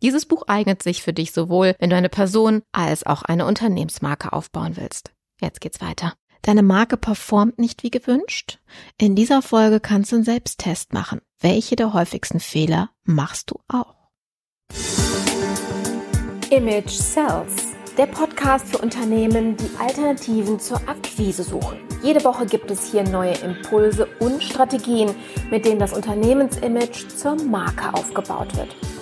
Dieses Buch eignet sich für dich sowohl, wenn du eine Person als auch eine Unternehmensmarke aufbauen willst. Jetzt geht's weiter. Deine Marke performt nicht wie gewünscht? In dieser Folge kannst du einen Selbsttest machen. Welche der häufigsten Fehler machst du auch? Image Sells, der Podcast für Unternehmen, die Alternativen zur Akquise suchen. Jede Woche gibt es hier neue Impulse und Strategien, mit denen das Unternehmensimage zur Marke aufgebaut wird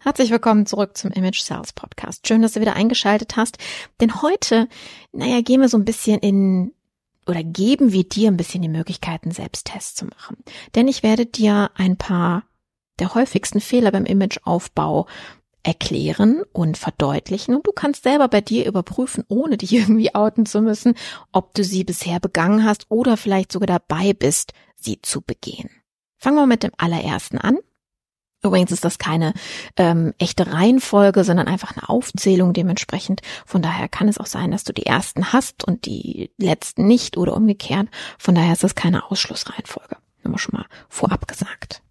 Herzlich willkommen zurück zum Image Sales Podcast. Schön, dass du wieder eingeschaltet hast. Denn heute, naja, gehen wir so ein bisschen in oder geben wir dir ein bisschen die Möglichkeiten, Selbsttests zu machen. Denn ich werde dir ein paar der häufigsten Fehler beim Imageaufbau erklären und verdeutlichen und du kannst selber bei dir überprüfen, ohne dich irgendwie outen zu müssen, ob du sie bisher begangen hast oder vielleicht sogar dabei bist, sie zu begehen. Fangen wir mit dem allerersten an. Übrigens ist das keine ähm, echte Reihenfolge, sondern einfach eine Aufzählung dementsprechend. Von daher kann es auch sein, dass du die ersten hast und die letzten nicht oder umgekehrt. Von daher ist das keine Ausschlussreihenfolge. Immer schon mal vorab gesagt.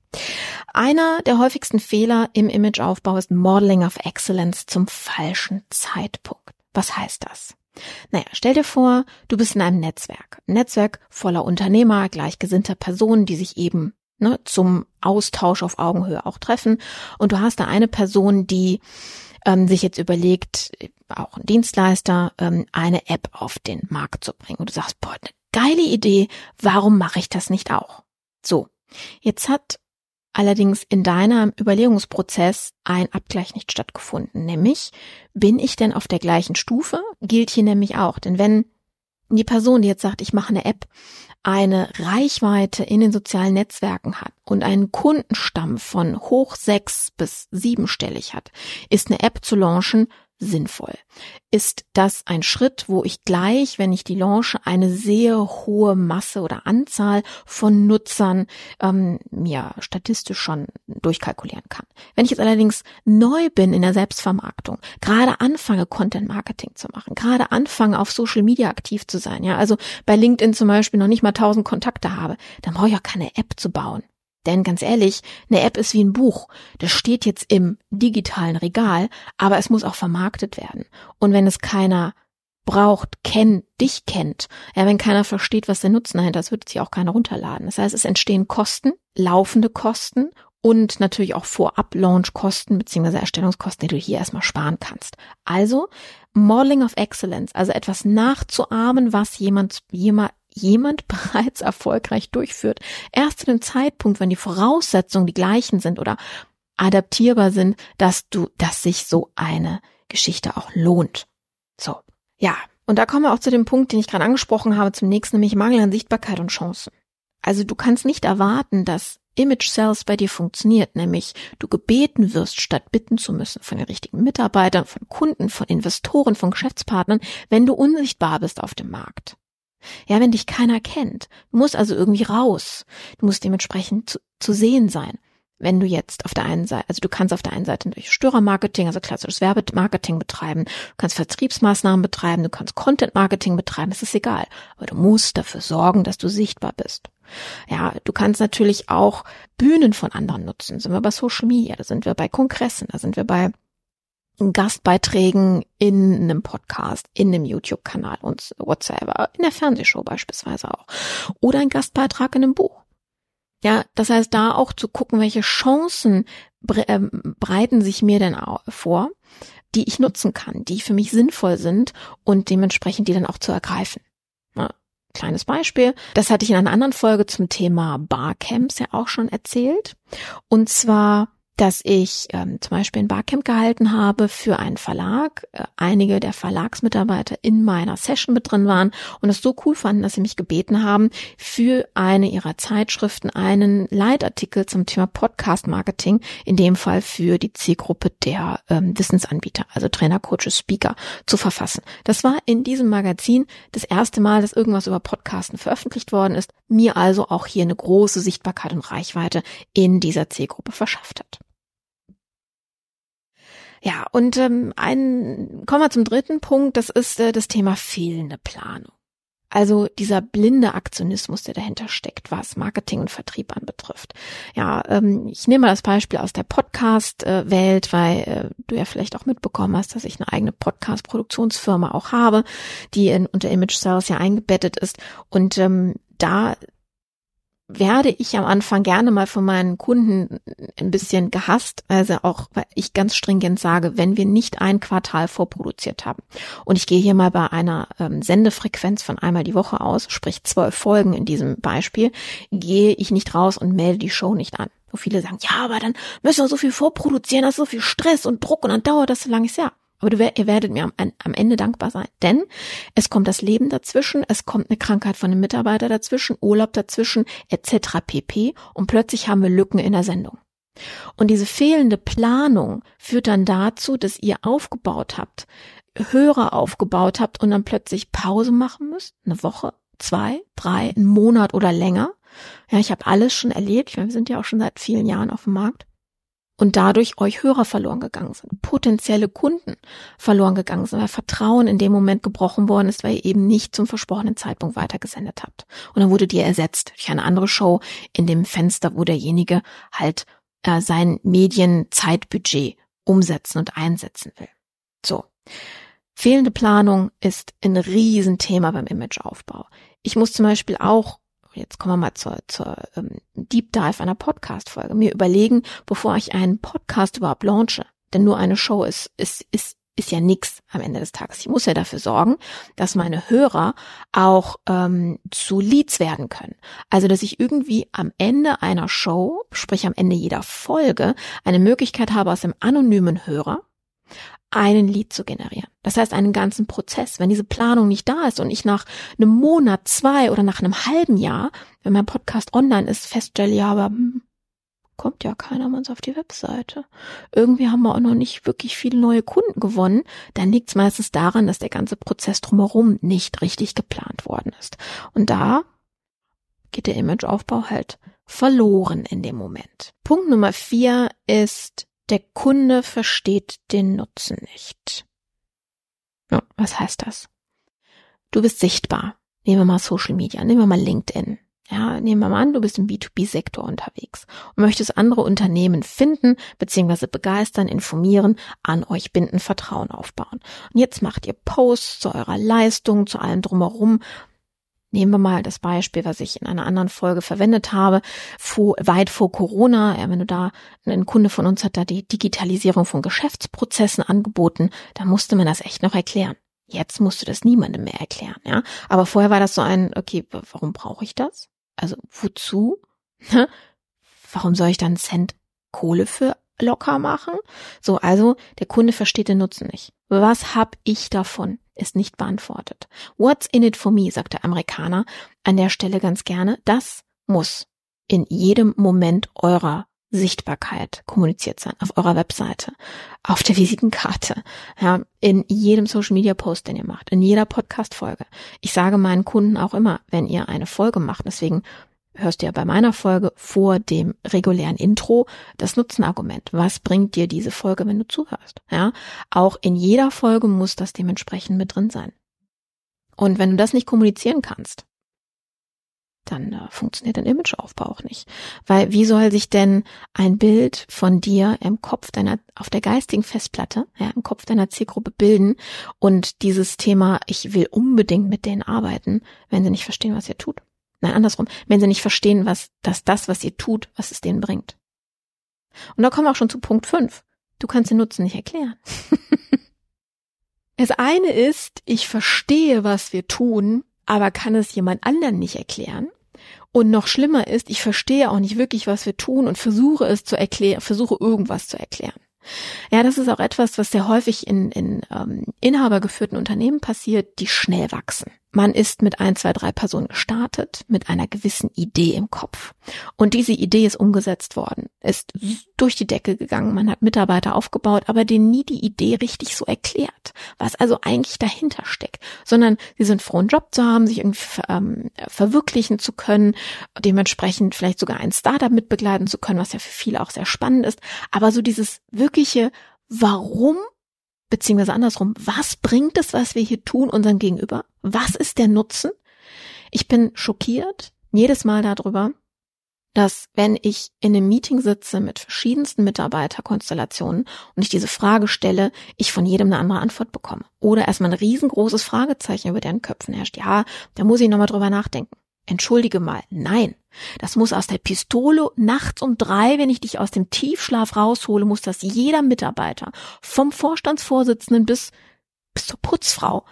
Einer der häufigsten Fehler im Imageaufbau ist Modeling of Excellence zum falschen Zeitpunkt. Was heißt das? Naja, stell dir vor, du bist in einem Netzwerk. Ein Netzwerk voller Unternehmer, gleichgesinnter Personen, die sich eben ne, zum Austausch auf Augenhöhe auch treffen. Und du hast da eine Person, die ähm, sich jetzt überlegt, auch ein Dienstleister, ähm, eine App auf den Markt zu bringen. Und du sagst, boah, eine geile Idee, warum mache ich das nicht auch? So, jetzt hat allerdings in deinem Überlegungsprozess ein Abgleich nicht stattgefunden. Nämlich, bin ich denn auf der gleichen Stufe? Gilt hier nämlich auch. Denn wenn die Person, die jetzt sagt, ich mache eine App, eine Reichweite in den sozialen Netzwerken hat und einen Kundenstamm von hoch sechs bis siebenstellig hat, ist eine App zu launchen sinnvoll? Ist das ein Schritt, wo ich gleich, wenn ich die launche, eine sehr hohe Masse oder Anzahl von Nutzern ähm, ja statistisch schon durchkalkulieren kann? Wenn ich jetzt allerdings neu bin in der Selbstvermarktung, gerade anfange, Content Marketing zu machen, gerade anfange, auf Social Media aktiv zu sein, ja, also bei LinkedIn zum Beispiel noch nicht mal tausend Kontakte habe, dann brauche ich auch keine App zu bauen. Denn ganz ehrlich, eine App ist wie ein Buch. Das steht jetzt im digitalen Regal, aber es muss auch vermarktet werden. Und wenn es keiner braucht, kennt, dich kennt, ja, wenn keiner versteht, was der Nutzen dahinter ist, wird sich auch keiner runterladen. Das heißt, es entstehen Kosten, laufende Kosten und natürlich auch Vorab-Launch-Kosten beziehungsweise Erstellungskosten, die du hier erstmal sparen kannst. Also Modeling of Excellence, also etwas nachzuahmen, was jemand, jemand, jemand bereits erfolgreich durchführt. Erst zu dem Zeitpunkt, wenn die Voraussetzungen die gleichen sind oder adaptierbar sind, dass du, dass sich so eine Geschichte auch lohnt. So. Ja. Und da kommen wir auch zu dem Punkt, den ich gerade angesprochen habe, zum nächsten, nämlich Mangel an Sichtbarkeit und Chancen. Also du kannst nicht erwarten, dass Image Sales bei dir funktioniert, nämlich du gebeten wirst, statt bitten zu müssen von den richtigen Mitarbeitern, von Kunden, von Investoren, von Geschäftspartnern, wenn du unsichtbar bist auf dem Markt. Ja, wenn dich keiner kennt. Du musst also irgendwie raus. Du musst dementsprechend zu, zu sehen sein. Wenn du jetzt auf der einen Seite, also du kannst auf der einen Seite durch Störermarketing, also klassisches Werbemarketing betreiben, du kannst Vertriebsmaßnahmen betreiben, du kannst Content-Marketing betreiben, das ist egal. Aber du musst dafür sorgen, dass du sichtbar bist. Ja, du kannst natürlich auch Bühnen von anderen nutzen. Sind wir bei Social Media, da sind wir bei Kongressen, da sind wir bei Gastbeiträgen in einem Podcast, in einem YouTube-Kanal und whatsoever, in der Fernsehshow beispielsweise auch. Oder ein Gastbeitrag in einem Buch. Ja, das heißt, da auch zu gucken, welche Chancen ähm, breiten sich mir denn vor, die ich nutzen kann, die für mich sinnvoll sind und dementsprechend die dann auch zu ergreifen. Ja, kleines Beispiel. Das hatte ich in einer anderen Folge zum Thema Barcamps ja auch schon erzählt. Und zwar dass ich ähm, zum Beispiel ein Barcamp gehalten habe für einen Verlag. Äh, einige der Verlagsmitarbeiter in meiner Session mit drin waren und es so cool fanden, dass sie mich gebeten haben, für eine ihrer Zeitschriften einen Leitartikel zum Thema Podcast Marketing, in dem Fall für die Zielgruppe der ähm, Wissensanbieter, also Trainer, Coaches, Speaker, zu verfassen. Das war in diesem Magazin das erste Mal, dass irgendwas über Podcasten veröffentlicht worden ist, mir also auch hier eine große Sichtbarkeit und Reichweite in dieser Zielgruppe verschafft hat. Ja, und ähm, ein, kommen wir zum dritten Punkt, das ist äh, das Thema fehlende Planung. Also dieser blinde Aktionismus, der dahinter steckt, was Marketing und Vertrieb anbetrifft. Ja, ähm, ich nehme mal das Beispiel aus der Podcast-Welt, weil äh, du ja vielleicht auch mitbekommen hast, dass ich eine eigene Podcast-Produktionsfirma auch habe, die in, unter Image Sales ja eingebettet ist. Und ähm, da werde ich am Anfang gerne mal von meinen Kunden ein bisschen gehasst, also auch, weil ich ganz stringent sage, wenn wir nicht ein Quartal vorproduziert haben. Und ich gehe hier mal bei einer ähm, Sendefrequenz von einmal die Woche aus, sprich zwölf Folgen in diesem Beispiel, gehe ich nicht raus und melde die Show nicht an. Wo viele sagen, ja, aber dann müssen wir so viel vorproduzieren, das ist so viel Stress und Druck und dann dauert das so lange. Ja, aber du, ihr werdet mir am, am Ende dankbar sein. Denn es kommt das Leben dazwischen, es kommt eine Krankheit von einem Mitarbeiter dazwischen, Urlaub dazwischen, etc. pp. Und plötzlich haben wir Lücken in der Sendung. Und diese fehlende Planung führt dann dazu, dass ihr aufgebaut habt, Hörer aufgebaut habt und dann plötzlich Pause machen müsst. Eine Woche, zwei, drei, einen Monat oder länger. Ja, ich habe alles schon erlebt. Ich meine, wir sind ja auch schon seit vielen Jahren auf dem Markt und dadurch euch Hörer verloren gegangen sind, potenzielle Kunden verloren gegangen sind, weil Vertrauen in dem Moment gebrochen worden ist, weil ihr eben nicht zum versprochenen Zeitpunkt weitergesendet habt. Und dann wurde ihr ersetzt durch eine andere Show in dem Fenster, wo derjenige halt äh, sein Medienzeitbudget umsetzen und einsetzen will. So. Fehlende Planung ist ein Riesenthema beim Imageaufbau. Ich muss zum Beispiel auch jetzt kommen wir mal zur, zur ähm, Deep Dive einer Podcast-Folge, mir überlegen, bevor ich einen Podcast überhaupt launche. Denn nur eine Show ist, ist, ist, ist ja nix am Ende des Tages. Ich muss ja dafür sorgen, dass meine Hörer auch ähm, zu Leads werden können. Also, dass ich irgendwie am Ende einer Show, sprich am Ende jeder Folge, eine Möglichkeit habe, aus dem anonymen Hörer einen Lied zu generieren. Das heißt, einen ganzen Prozess. Wenn diese Planung nicht da ist und ich nach einem Monat, zwei oder nach einem halben Jahr, wenn mein Podcast online ist, feststelle, ja, aber hm, kommt ja keiner mal auf die Webseite. Irgendwie haben wir auch noch nicht wirklich viele neue Kunden gewonnen. Dann liegt es meistens daran, dass der ganze Prozess drumherum nicht richtig geplant worden ist. Und da geht der Imageaufbau halt verloren in dem Moment. Punkt Nummer vier ist der Kunde versteht den Nutzen nicht. Ja, was heißt das? Du bist sichtbar. Nehmen wir mal Social Media, nehmen wir mal LinkedIn. Ja, nehmen wir mal an, du bist im B2B-Sektor unterwegs und möchtest andere Unternehmen finden, beziehungsweise begeistern, informieren, an euch binden, Vertrauen aufbauen. Und jetzt macht ihr Posts zu eurer Leistung, zu allem drumherum Nehmen wir mal das Beispiel, was ich in einer anderen Folge verwendet habe, vor, weit vor Corona. Ja, wenn du da, ein Kunde von uns hat da die Digitalisierung von Geschäftsprozessen angeboten, da musste man das echt noch erklären. Jetzt musst du das niemandem mehr erklären, ja. Aber vorher war das so ein, okay, warum brauche ich das? Also wozu? warum soll ich dann Cent Kohle für locker machen? So, also der Kunde versteht den Nutzen nicht. Was hab ich davon? ist nicht beantwortet. What's in it for me, sagt der Amerikaner an der Stelle ganz gerne. Das muss in jedem Moment eurer Sichtbarkeit kommuniziert sein, auf eurer Webseite, auf der Visitenkarte, ja, in jedem Social Media Post, den ihr macht, in jeder Podcast Folge. Ich sage meinen Kunden auch immer, wenn ihr eine Folge macht, deswegen hörst du ja bei meiner Folge vor dem regulären Intro das Nutzenargument. Was bringt dir diese Folge, wenn du zuhörst? Ja, auch in jeder Folge muss das dementsprechend mit drin sein. Und wenn du das nicht kommunizieren kannst, dann äh, funktioniert dein Imageaufbau auch nicht. Weil wie soll sich denn ein Bild von dir im Kopf deiner, auf der geistigen Festplatte, ja, im Kopf deiner Zielgruppe bilden und dieses Thema, ich will unbedingt mit denen arbeiten, wenn sie nicht verstehen, was ihr tut? Nein, andersrum, wenn sie nicht verstehen, was, dass das, was ihr tut, was es denen bringt. Und da kommen wir auch schon zu Punkt 5. Du kannst den Nutzen nicht erklären. das eine ist, ich verstehe, was wir tun, aber kann es jemand anderen nicht erklären. Und noch schlimmer ist, ich verstehe auch nicht wirklich, was wir tun und versuche es zu erklären, versuche irgendwas zu erklären. Ja, das ist auch etwas, was sehr häufig in, in ähm, inhabergeführten Unternehmen passiert, die schnell wachsen. Man ist mit ein, zwei, drei Personen gestartet, mit einer gewissen Idee im Kopf. Und diese Idee ist umgesetzt worden, ist durch die Decke gegangen. Man hat Mitarbeiter aufgebaut, aber denen nie die Idee richtig so erklärt, was also eigentlich dahinter steckt, sondern sie sind froh, einen Job zu haben, sich irgendwie ähm, verwirklichen zu können, dementsprechend vielleicht sogar ein Startup mitbegleiten zu können, was ja für viele auch sehr spannend ist. Aber so dieses wirkliche Warum beziehungsweise andersrum, was bringt es, was wir hier tun, unseren Gegenüber? Was ist der Nutzen? Ich bin schockiert jedes Mal darüber, dass wenn ich in einem Meeting sitze mit verschiedensten Mitarbeiterkonstellationen und ich diese Frage stelle, ich von jedem eine andere Antwort bekomme. Oder erstmal ein riesengroßes Fragezeichen über deren Köpfen herrscht. Ja, da muss ich nochmal drüber nachdenken. Entschuldige mal, nein. Das muss aus der Pistole nachts um drei, wenn ich dich aus dem Tiefschlaf raushole, muss das jeder Mitarbeiter, vom Vorstandsvorsitzenden bis, bis zur Putzfrau,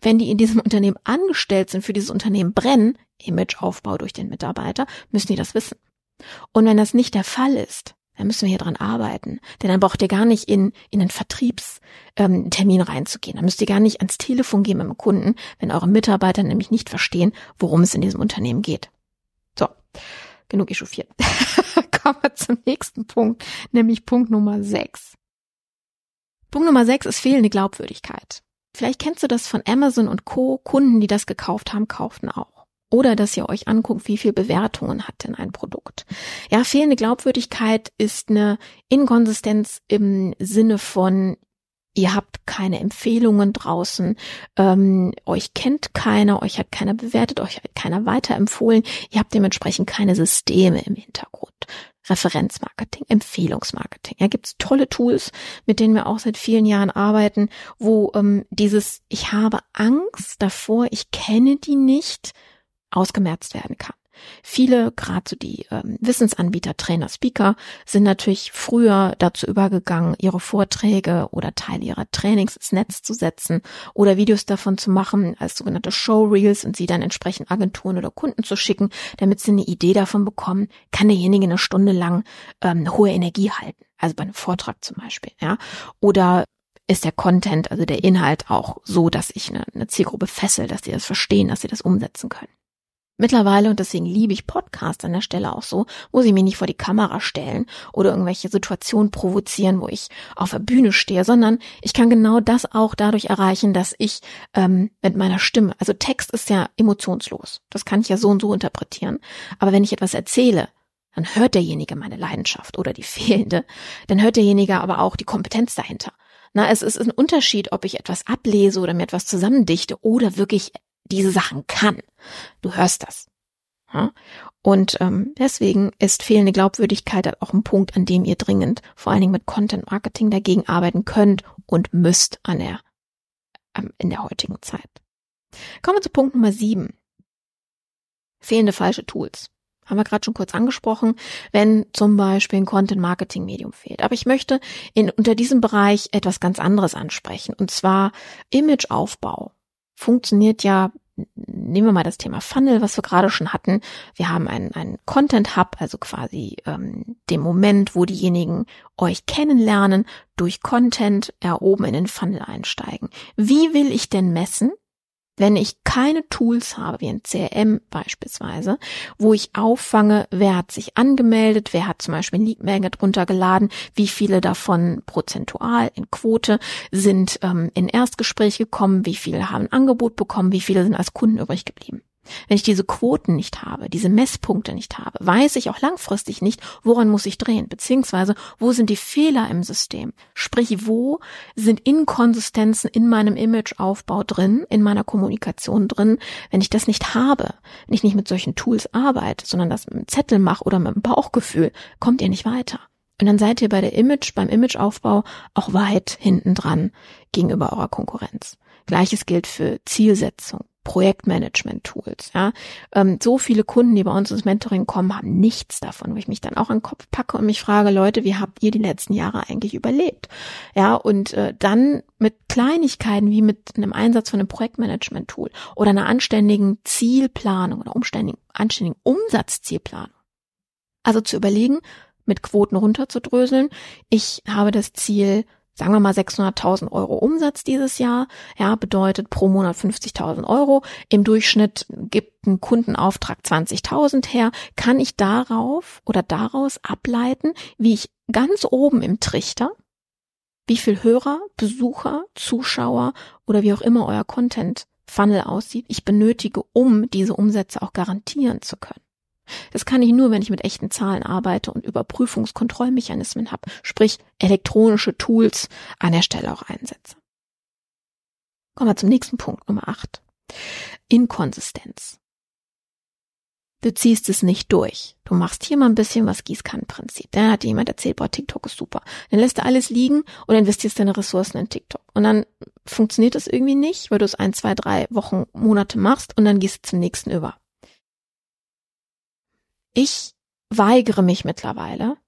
wenn die in diesem Unternehmen angestellt sind, für dieses Unternehmen brennen, Imageaufbau durch den Mitarbeiter, müssen die das wissen. Und wenn das nicht der Fall ist, dann müssen wir hier dran arbeiten. Denn dann braucht ihr gar nicht in, in einen Vertriebstermin ähm, reinzugehen. Dann müsst ihr gar nicht ans Telefon gehen mit dem Kunden, wenn eure Mitarbeiter nämlich nicht verstehen, worum es in diesem Unternehmen geht. So, genug echauffiert. Kommen wir zum nächsten Punkt, nämlich Punkt Nummer 6. Punkt Nummer 6 ist fehlende Glaubwürdigkeit. Vielleicht kennst du das von Amazon und Co. Kunden, die das gekauft haben, kauften auch. Oder dass ihr euch anguckt, wie viel Bewertungen hat denn ein Produkt. Ja, fehlende Glaubwürdigkeit ist eine Inkonsistenz im Sinne von, ihr habt keine Empfehlungen draußen, ähm, euch kennt keiner, euch hat keiner bewertet, euch hat keiner weiterempfohlen, ihr habt dementsprechend keine Systeme im Hintergrund. Referenzmarketing, Empfehlungsmarketing. Ja, gibt's tolle Tools, mit denen wir auch seit vielen Jahren arbeiten, wo ähm, dieses Ich habe Angst davor, ich kenne die nicht, ausgemerzt werden kann. Viele, gerade so die ähm, Wissensanbieter, Trainer, Speaker, sind natürlich früher dazu übergegangen, ihre Vorträge oder Teile ihrer Trainings ins Netz zu setzen oder Videos davon zu machen als sogenannte Showreels und sie dann entsprechend Agenturen oder Kunden zu schicken, damit sie eine Idee davon bekommen, kann derjenige eine Stunde lang ähm, eine hohe Energie halten. Also bei einem Vortrag zum Beispiel, ja. Oder ist der Content, also der Inhalt auch so, dass ich eine, eine Zielgruppe fessel, dass sie das verstehen, dass sie das umsetzen können. Mittlerweile, und deswegen liebe ich Podcasts an der Stelle auch so, muss ich mich nicht vor die Kamera stellen oder irgendwelche Situationen provozieren, wo ich auf der Bühne stehe, sondern ich kann genau das auch dadurch erreichen, dass ich ähm, mit meiner Stimme, also Text ist ja emotionslos, das kann ich ja so und so interpretieren, aber wenn ich etwas erzähle, dann hört derjenige meine Leidenschaft oder die fehlende, dann hört derjenige aber auch die Kompetenz dahinter. Na, es ist ein Unterschied, ob ich etwas ablese oder mir etwas zusammendichte oder wirklich diese Sachen kann. Du hörst das. Und ähm, deswegen ist fehlende Glaubwürdigkeit auch ein Punkt, an dem ihr dringend, vor allen Dingen mit Content Marketing, dagegen arbeiten könnt und müsst an der, ähm, in der heutigen Zeit. Kommen wir zu Punkt Nummer sieben. Fehlende falsche Tools. Haben wir gerade schon kurz angesprochen, wenn zum Beispiel ein Content-Marketing-Medium fehlt. Aber ich möchte in, unter diesem Bereich etwas ganz anderes ansprechen, und zwar Imageaufbau funktioniert ja, nehmen wir mal das Thema Funnel, was wir gerade schon hatten. Wir haben einen, einen Content Hub, also quasi ähm, den Moment, wo diejenigen euch kennenlernen, durch Content ja, oben in den Funnel einsteigen. Wie will ich denn messen, Wenn ich keine Tools habe, wie ein CRM beispielsweise, wo ich auffange, wer hat sich angemeldet, wer hat zum Beispiel ein Lead Magnet runtergeladen, wie viele davon prozentual in Quote sind ähm, in Erstgespräch gekommen, wie viele haben ein Angebot bekommen, wie viele sind als Kunden übrig geblieben. Wenn ich diese Quoten nicht habe, diese Messpunkte nicht habe, weiß ich auch langfristig nicht, woran muss ich drehen, beziehungsweise wo sind die Fehler im System? Sprich, wo sind Inkonsistenzen in meinem Imageaufbau drin, in meiner Kommunikation drin? Wenn ich das nicht habe, wenn ich nicht mit solchen Tools arbeite, sondern das mit einem Zettel mache oder mit einem Bauchgefühl, kommt ihr nicht weiter. Und dann seid ihr bei der Image, beim Imageaufbau auch weit hinten dran gegenüber eurer Konkurrenz. Gleiches gilt für Zielsetzung, Projektmanagement-Tools. Ja, ähm, so viele Kunden, die bei uns ins Mentoring kommen, haben nichts davon, wo ich mich dann auch an den Kopf packe und mich frage, Leute, wie habt ihr die letzten Jahre eigentlich überlebt? Ja, und äh, dann mit Kleinigkeiten wie mit einem Einsatz von einem Projektmanagement-Tool oder einer anständigen Zielplanung oder umständigen, anständigen Umsatzzielplanung. Also zu überlegen, mit Quoten runterzudröseln. Ich habe das Ziel, sagen wir mal 600.000 Euro Umsatz dieses Jahr, ja, bedeutet pro Monat 50.000 Euro. Im Durchschnitt gibt ein Kundenauftrag 20.000 her. Kann ich darauf oder daraus ableiten, wie ich ganz oben im Trichter, wie viel Hörer, Besucher, Zuschauer oder wie auch immer euer Content Funnel aussieht, ich benötige, um diese Umsätze auch garantieren zu können. Das kann ich nur, wenn ich mit echten Zahlen arbeite und Überprüfungskontrollmechanismen habe, sprich elektronische Tools an der Stelle auch einsetze. Kommen wir zum nächsten Punkt, Nummer 8. Inkonsistenz. Du ziehst es nicht durch. Du machst hier mal ein bisschen was Gießkannenprinzip. Dann hat dir jemand erzählt, boah, TikTok ist super. Dann lässt du alles liegen und investierst deine Ressourcen in TikTok. Und dann funktioniert das irgendwie nicht, weil du es ein, zwei, drei Wochen, Monate machst und dann gehst du zum nächsten über. Ich weigere mich mittlerweile,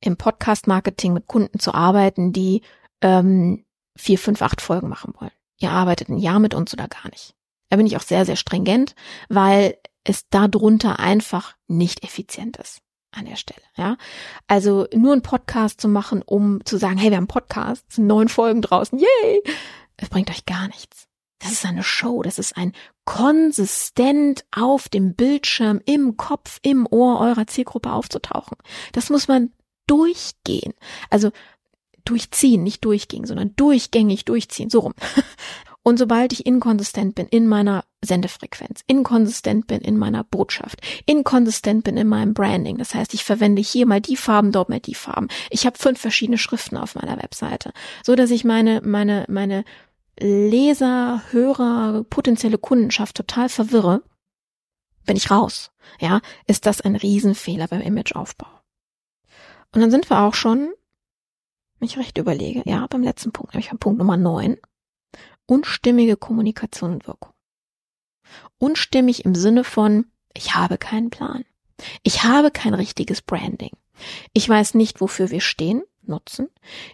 im Podcast-Marketing mit Kunden zu arbeiten, die ähm, vier, fünf, acht Folgen machen wollen. Ihr arbeitet ein Jahr mit uns oder gar nicht. Da bin ich auch sehr, sehr stringent, weil es darunter einfach nicht effizient ist an der Stelle, ja. Also nur einen Podcast zu machen, um zu sagen, hey, wir haben einen Podcast, neun Folgen draußen, yay! Es bringt euch gar nichts. Das ist eine Show, das ist ein konsistent auf dem Bildschirm, im Kopf, im Ohr eurer Zielgruppe aufzutauchen. Das muss man durchgehen. Also durchziehen, nicht durchgehen, sondern durchgängig durchziehen, so rum. Und sobald ich inkonsistent bin in meiner Sendefrequenz, inkonsistent bin in meiner Botschaft, inkonsistent bin in meinem Branding, das heißt, ich verwende hier mal die Farben, dort mal die Farben. Ich habe fünf verschiedene Schriften auf meiner Webseite, so dass ich meine meine meine Leser, Hörer, potenzielle Kundenschaft total verwirre, bin ich raus. Ja, ist das ein Riesenfehler beim Imageaufbau. Und dann sind wir auch schon, wenn ich recht überlege, ja, beim letzten Punkt, nämlich beim Punkt Nummer neun, unstimmige Kommunikation und Wirkung. Unstimmig im Sinne von, ich habe keinen Plan. Ich habe kein richtiges Branding. Ich weiß nicht, wofür wir stehen nutzen.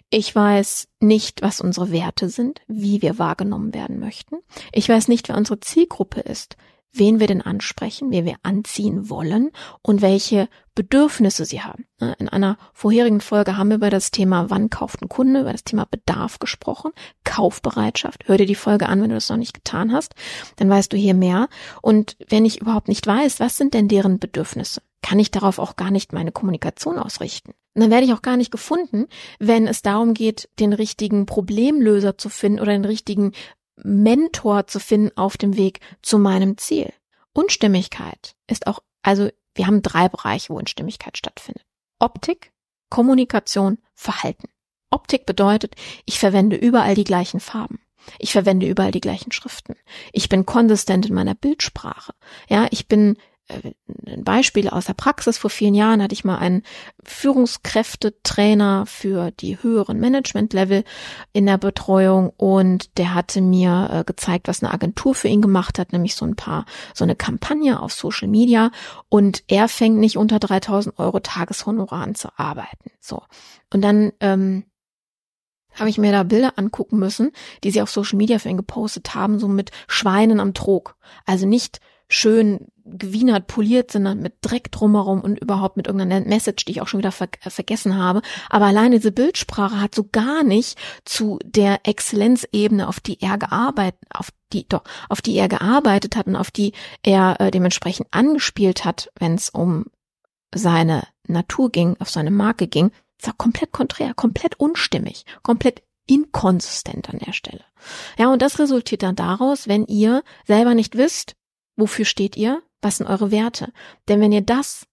Ich weiß nicht, was unsere Werte sind, wie wir wahrgenommen werden möchten. Ich weiß nicht, wer unsere Zielgruppe ist, wen wir denn ansprechen, wer wir anziehen wollen und welche Bedürfnisse sie haben. In einer vorherigen Folge haben wir über das Thema Wann kauft ein Kunde, über das Thema Bedarf gesprochen, Kaufbereitschaft. Hör dir die Folge an, wenn du das noch nicht getan hast, dann weißt du hier mehr. Und wenn ich überhaupt nicht weiß, was sind denn deren Bedürfnisse, kann ich darauf auch gar nicht meine Kommunikation ausrichten. Und dann werde ich auch gar nicht gefunden, wenn es darum geht, den richtigen Problemlöser zu finden oder den richtigen Mentor zu finden auf dem Weg zu meinem Ziel. Unstimmigkeit ist auch, also wir haben drei Bereiche, wo Unstimmigkeit stattfindet. Optik, Kommunikation, Verhalten. Optik bedeutet, ich verwende überall die gleichen Farben. Ich verwende überall die gleichen Schriften. Ich bin konsistent in meiner Bildsprache. Ja, ich bin ein Beispiel aus der Praxis. Vor vielen Jahren hatte ich mal einen Führungskräftetrainer für die höheren Management-Level in der Betreuung und der hatte mir äh, gezeigt, was eine Agentur für ihn gemacht hat, nämlich so ein paar, so eine Kampagne auf Social Media und er fängt nicht unter 3000 Euro Tageshonorar an zu arbeiten. So. Und dann, ähm, habe ich mir da Bilder angucken müssen, die sie auf Social Media für ihn gepostet haben, so mit Schweinen am Trog. Also nicht schön gewienert, poliert, sondern mit Dreck drumherum und überhaupt mit irgendeiner Message, die ich auch schon wieder ver äh, vergessen habe. Aber alleine diese Bildsprache hat so gar nicht zu der Exzellenzebene, auf die er gearbeitet, auf die, doch, auf die er gearbeitet hat und auf die er äh, dementsprechend angespielt hat, wenn es um seine Natur ging, auf seine Marke ging, das war komplett konträr, komplett unstimmig, komplett inkonsistent an der Stelle. Ja, und das resultiert dann daraus, wenn ihr selber nicht wisst, wofür steht ihr, was sind eure Werte? Denn wenn ihr das,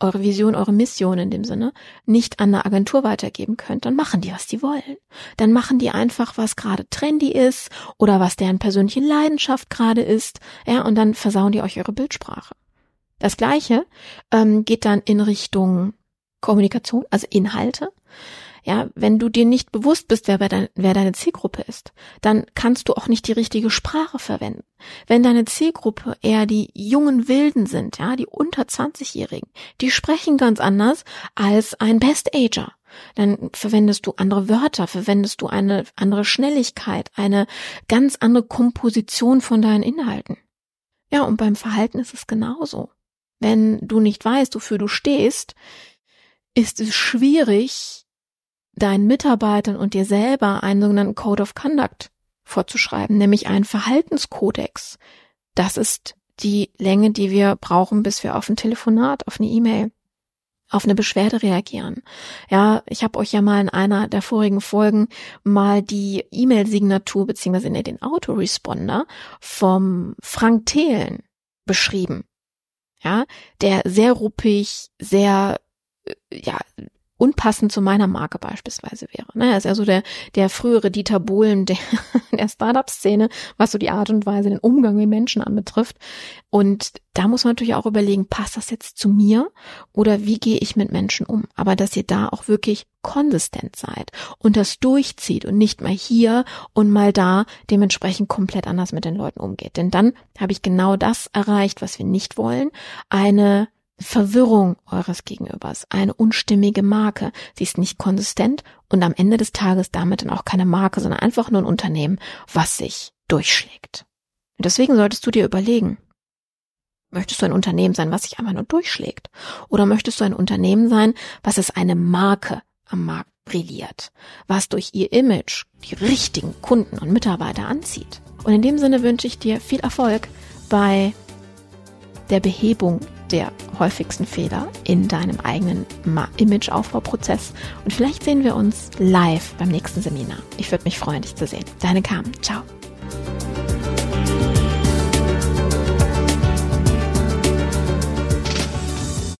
eure Vision, eure Mission in dem Sinne, nicht an eine Agentur weitergeben könnt, dann machen die, was die wollen. Dann machen die einfach, was gerade trendy ist oder was deren persönliche Leidenschaft gerade ist, ja, und dann versauen die euch eure Bildsprache. Das gleiche ähm, geht dann in Richtung Kommunikation, also Inhalte. Ja, wenn du dir nicht bewusst bist, wer, dein, wer deine Zielgruppe ist, dann kannst du auch nicht die richtige Sprache verwenden. Wenn deine Zielgruppe eher die jungen Wilden sind, ja, die unter 20-Jährigen, die sprechen ganz anders als ein Best-Ager. Dann verwendest du andere Wörter, verwendest du eine andere Schnelligkeit, eine ganz andere Komposition von deinen Inhalten. Ja, und beim Verhalten ist es genauso. Wenn du nicht weißt, wofür du stehst, ist es schwierig, deinen Mitarbeitern und dir selber einen sogenannten Code of Conduct vorzuschreiben, nämlich einen Verhaltenskodex. Das ist die Länge, die wir brauchen, bis wir auf ein Telefonat, auf eine E-Mail, auf eine Beschwerde reagieren. Ja, ich habe euch ja mal in einer der vorigen Folgen mal die E-Mail-Signatur beziehungsweise den Autoresponder vom Frank Thelen beschrieben. Ja, der sehr ruppig, sehr äh, ja, unpassend zu meiner Marke beispielsweise wäre. Ne? Er ist ja so der, der frühere Dieter Bohlen der, der Startup-Szene, was so die Art und Weise, den Umgang mit Menschen anbetrifft. Und da muss man natürlich auch überlegen, passt das jetzt zu mir oder wie gehe ich mit Menschen um? Aber dass ihr da auch wirklich konsistent seid und das durchzieht und nicht mal hier und mal da dementsprechend komplett anders mit den Leuten umgeht. Denn dann habe ich genau das erreicht, was wir nicht wollen. Eine Verwirrung eures Gegenübers, eine unstimmige Marke. Sie ist nicht konsistent und am Ende des Tages damit dann auch keine Marke, sondern einfach nur ein Unternehmen, was sich durchschlägt. Und deswegen solltest du dir überlegen, möchtest du ein Unternehmen sein, was sich einfach nur durchschlägt? Oder möchtest du ein Unternehmen sein, was es eine Marke am Markt brilliert, was durch ihr Image die richtigen Kunden und Mitarbeiter anzieht? Und in dem Sinne wünsche ich dir viel Erfolg bei der Behebung der häufigsten Fehler in deinem eigenen Imageaufbauprozess. Und vielleicht sehen wir uns live beim nächsten Seminar. Ich würde mich freuen, dich zu sehen. Deine Carmen. Ciao.